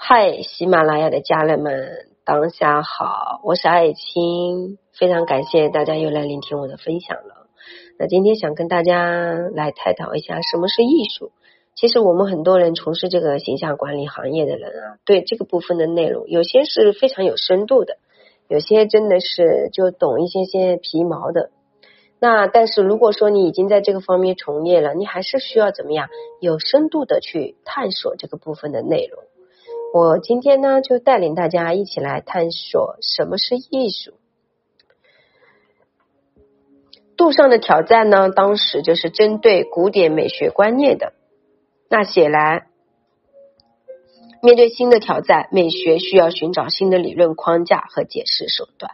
嗨，喜马拉雅的家人们，当下好，我是爱青，非常感谢大家又来聆听我的分享了。那今天想跟大家来探讨一下什么是艺术。其实我们很多人从事这个形象管理行业的人啊，对这个部分的内容，有些是非常有深度的，有些真的是就懂一些些皮毛的。那但是如果说你已经在这个方面从业了，你还是需要怎么样有深度的去探索这个部分的内容。我今天呢就带领大家一起来探索什么是艺术。杜尚的挑战呢，当时就是针对古典美学观念的。那显然，面对新的挑战，美学需要寻找新的理论框架和解释手段。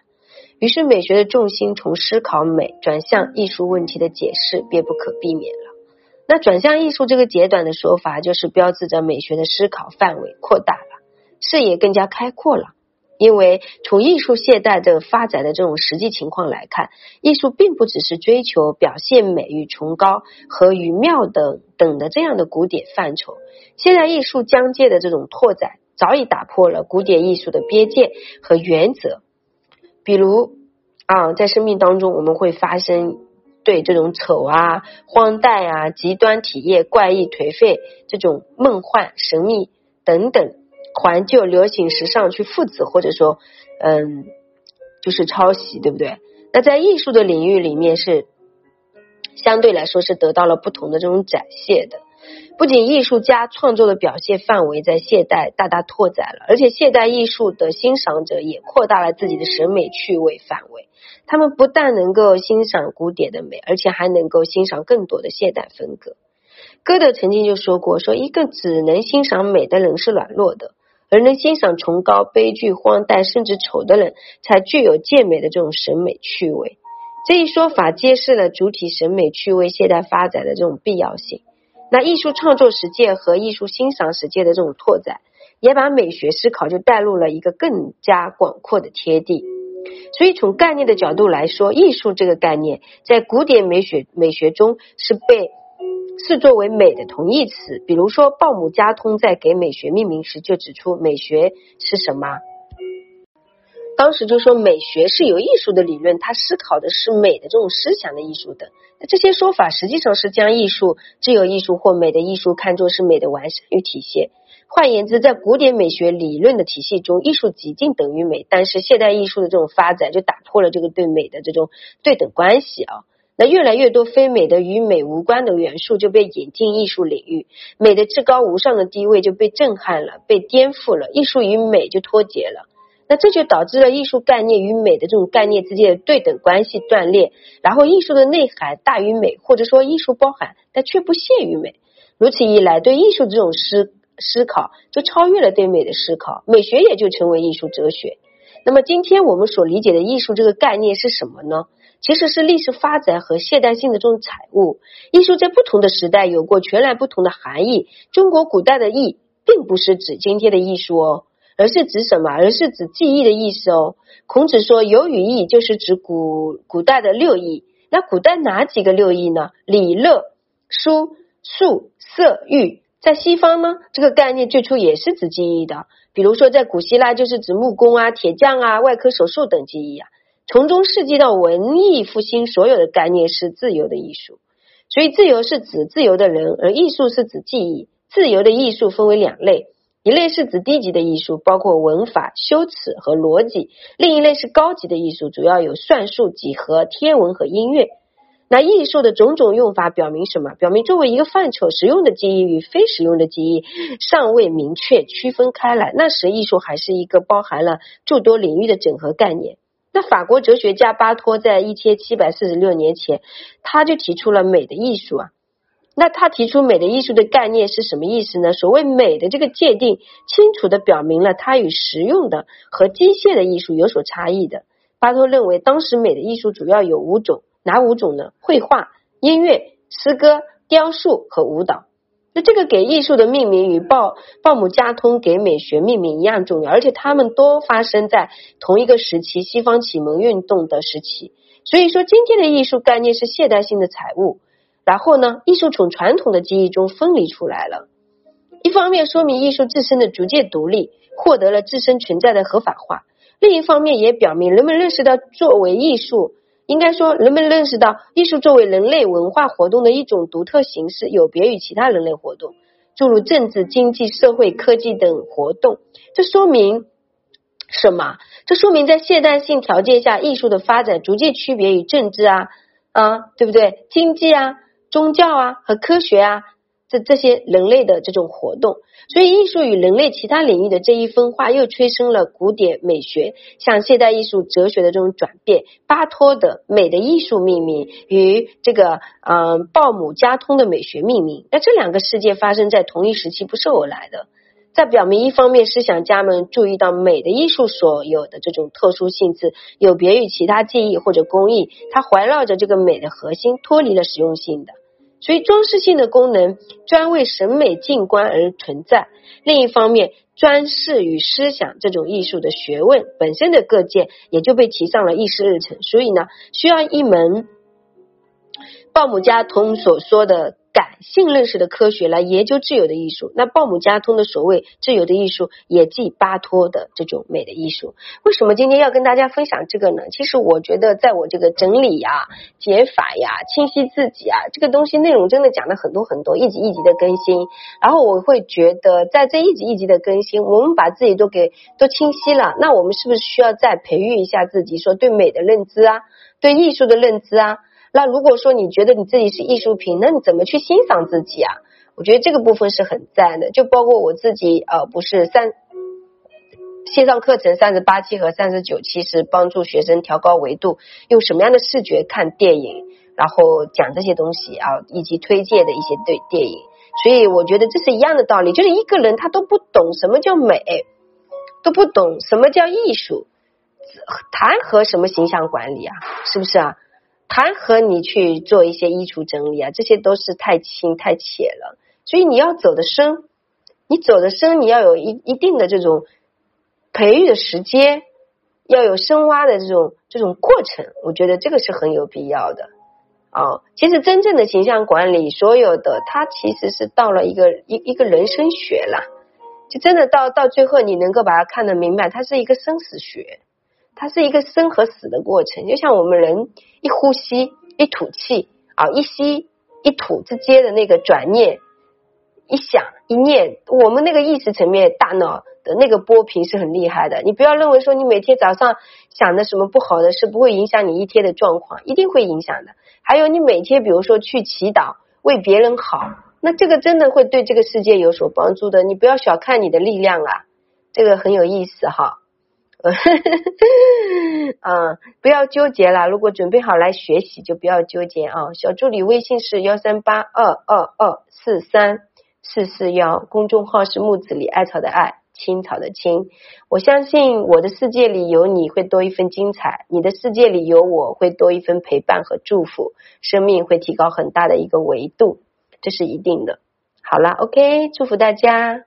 于是，美学的重心从思考美转向艺术问题的解释，便不可避免。那转向艺术这个简短的说法，就是标志着美学的思考范围扩大了，视野更加开阔了。因为从艺术现代的发展的这种实际情况来看，艺术并不只是追求表现美与崇高和与妙等等的这样的古典范畴。现代艺术疆界的这种拓展，早已打破了古典艺术的边界和原则。比如啊，在生命当中，我们会发生对这种丑啊、荒诞啊、极端体验、怪异、颓废这种梦幻、神秘等等怀旧、流行、时尚去复制，或者说嗯，就是抄袭，对不对？那在艺术的领域里面是相对来说是得到了不同的这种展现的。不仅艺术家创作的表现范围在现代大大拓展了，而且现代艺术的欣赏者也扩大了自己的审美趣味范围。他们不但能够欣赏古典的美，而且还能够欣赏更多的现代风格。歌德曾经就说过：“说一个只能欣赏美的人是软弱的，而能欣赏崇高、悲剧、荒诞甚至丑的人，才具有健美的这种审美趣味。”这一说法揭示了主体审美趣味现代发展的这种必要性。那艺术创作实践和艺术欣赏实践的这种拓展，也把美学思考就带入了一个更加广阔的天地。所以从概念的角度来说，艺术这个概念在古典美学美学中是被视作为美的同义词。比如说，鲍姆加通在给美学命名时就指出，美学是什么？当时就说美学是有艺术的理论，它思考的是美的这种思想的艺术的。那这些说法实际上是将艺术、自由艺术或美的艺术看作是美的完善与体现。换言之，在古典美学理论的体系中，艺术极近等于美。但是现代艺术的这种发展就打破了这个对美的这种对等关系啊。那越来越多非美的与美无关的元素就被引进艺术领域，美的至高无上的地位就被震撼了、被颠覆了，艺术与美就脱节了。那这就导致了艺术概念与美的这种概念之间的对等关系断裂，然后艺术的内涵大于美，或者说艺术包含但却不限于美。如此一来，对艺术这种思思考就超越了对美的思考，美学也就成为艺术哲学。那么今天我们所理解的艺术这个概念是什么呢？其实是历史发展和现代性的这种产物。艺术在不同的时代有过全然不同的含义。中国古代的艺，并不是指今天的艺术哦。而是指什么？而是指记忆的意思哦。孔子说有语义，就是指古古代的六艺。那古代哪几个六艺呢？礼、乐、书、数、色、欲。在西方呢，这个概念最初也是指记忆的。比如说在古希腊，就是指木工啊、铁匠啊、外科手术等技艺啊。从中世纪到文艺复兴，所有的概念是自由的艺术。所以自由是指自由的人，而艺术是指记忆。自由的艺术分为两类。一类是指低级的艺术，包括文法、修辞和逻辑；另一类是高级的艺术，主要有算术、几何、天文和音乐。那艺术的种种用法表明什么？表明作为一个范畴，实用的记忆与非实用的记忆尚未明确区分开来。那时，艺术还是一个包含了诸多领域的整合概念。那法国哲学家巴托在一千七百四十六年前，他就提出了美的艺术啊。那他提出美的艺术的概念是什么意思呢？所谓美的这个界定，清楚的表明了它与实用的和机械的艺术有所差异的。巴托认为，当时美的艺术主要有五种，哪五种呢？绘画、音乐、诗歌、雕塑和舞蹈。那这个给艺术的命名与鲍鲍姆加通给美学命名一样重要，而且他们都发生在同一个时期——西方启蒙运动的时期。所以说，今天的艺术概念是现代性的产物。然后呢，艺术从传统的记忆中分离出来了。一方面说明艺术自身的逐渐独立，获得了自身存在的合法化；另一方面也表明人们认识到作为艺术，应该说人们认识到艺术作为人类文化活动的一种独特形式，有别于其他人类活动，诸如政治、经济、社会、科技等活动。这说明什么？这说明在现代性条件下，艺术的发展逐渐区别于政治啊啊，对不对？经济啊。宗教啊和科学啊，这这些人类的这种活动，所以艺术与人类其他领域的这一分化，又催生了古典美学向现代艺术哲学的这种转变。巴托的美的艺术命名与这个嗯鲍姆加通的美学命名，那这两个世界发生在同一时期，不是偶然的。在表明，一方面，思想家们注意到美的艺术所有的这种特殊性质，有别于其他技艺或者工艺，它环绕着这个美的核心，脱离了实用性的。所以装饰性的功能专为审美静观而存在。另一方面，装饰与思想这种艺术的学问本身的各界也就被提上了议事日程。所以呢，需要一门鲍姆加通所说的。性认识的科学来研究自由的艺术，那鲍姆加通的所谓自由的艺术，也即巴托的这种美的艺术。为什么今天要跟大家分享这个呢？其实我觉得，在我这个整理呀、解法呀、清晰自己啊，这个东西内容真的讲了很多很多，一集一集的更新。然后我会觉得，在这一集一集的更新，我们把自己都给都清晰了，那我们是不是需要再培育一下自己，说对美的认知啊，对艺术的认知啊？那如果说你觉得你自己是艺术品，那你怎么去欣赏自己啊？我觉得这个部分是很赞的。就包括我自己，呃，不是三线上课程三十八期和三十九期是帮助学生调高维度，用什么样的视觉看电影，然后讲这些东西啊，以及推荐的一些对电影。所以我觉得这是一样的道理，就是一个人他都不懂什么叫美，都不懂什么叫艺术，谈何什么形象管理啊？是不是啊？谈何你去做一些衣橱整理啊？这些都是太轻太浅了。所以你要走的深，你走的深，你要有一一定的这种培育的时间，要有深挖的这种这种过程。我觉得这个是很有必要的啊。其实真正的形象管理，所有的它其实是到了一个一一个人生学了，就真的到到最后你能够把它看得明白，它是一个生死学。它是一个生和死的过程，就像我们人一呼吸一吐气啊，一吸一吐之间的那个转念，一想一念，我们那个意识层面大脑的那个波频是很厉害的。你不要认为说你每天早上想的什么不好的事不会影响你一天的状况，一定会影响的。还有你每天比如说去祈祷为别人好，那这个真的会对这个世界有所帮助的。你不要小看你的力量啊，这个很有意思哈。呵呵，啊，不要纠结了。如果准备好来学习，就不要纠结啊。小助理微信是幺三八二二二四三四四幺，公众号是木子李艾草的艾，青草的青。我相信我的世界里有你会多一份精彩，你的世界里有我会多一份陪伴和祝福，生命会提高很大的一个维度，这是一定的。好了，OK，祝福大家。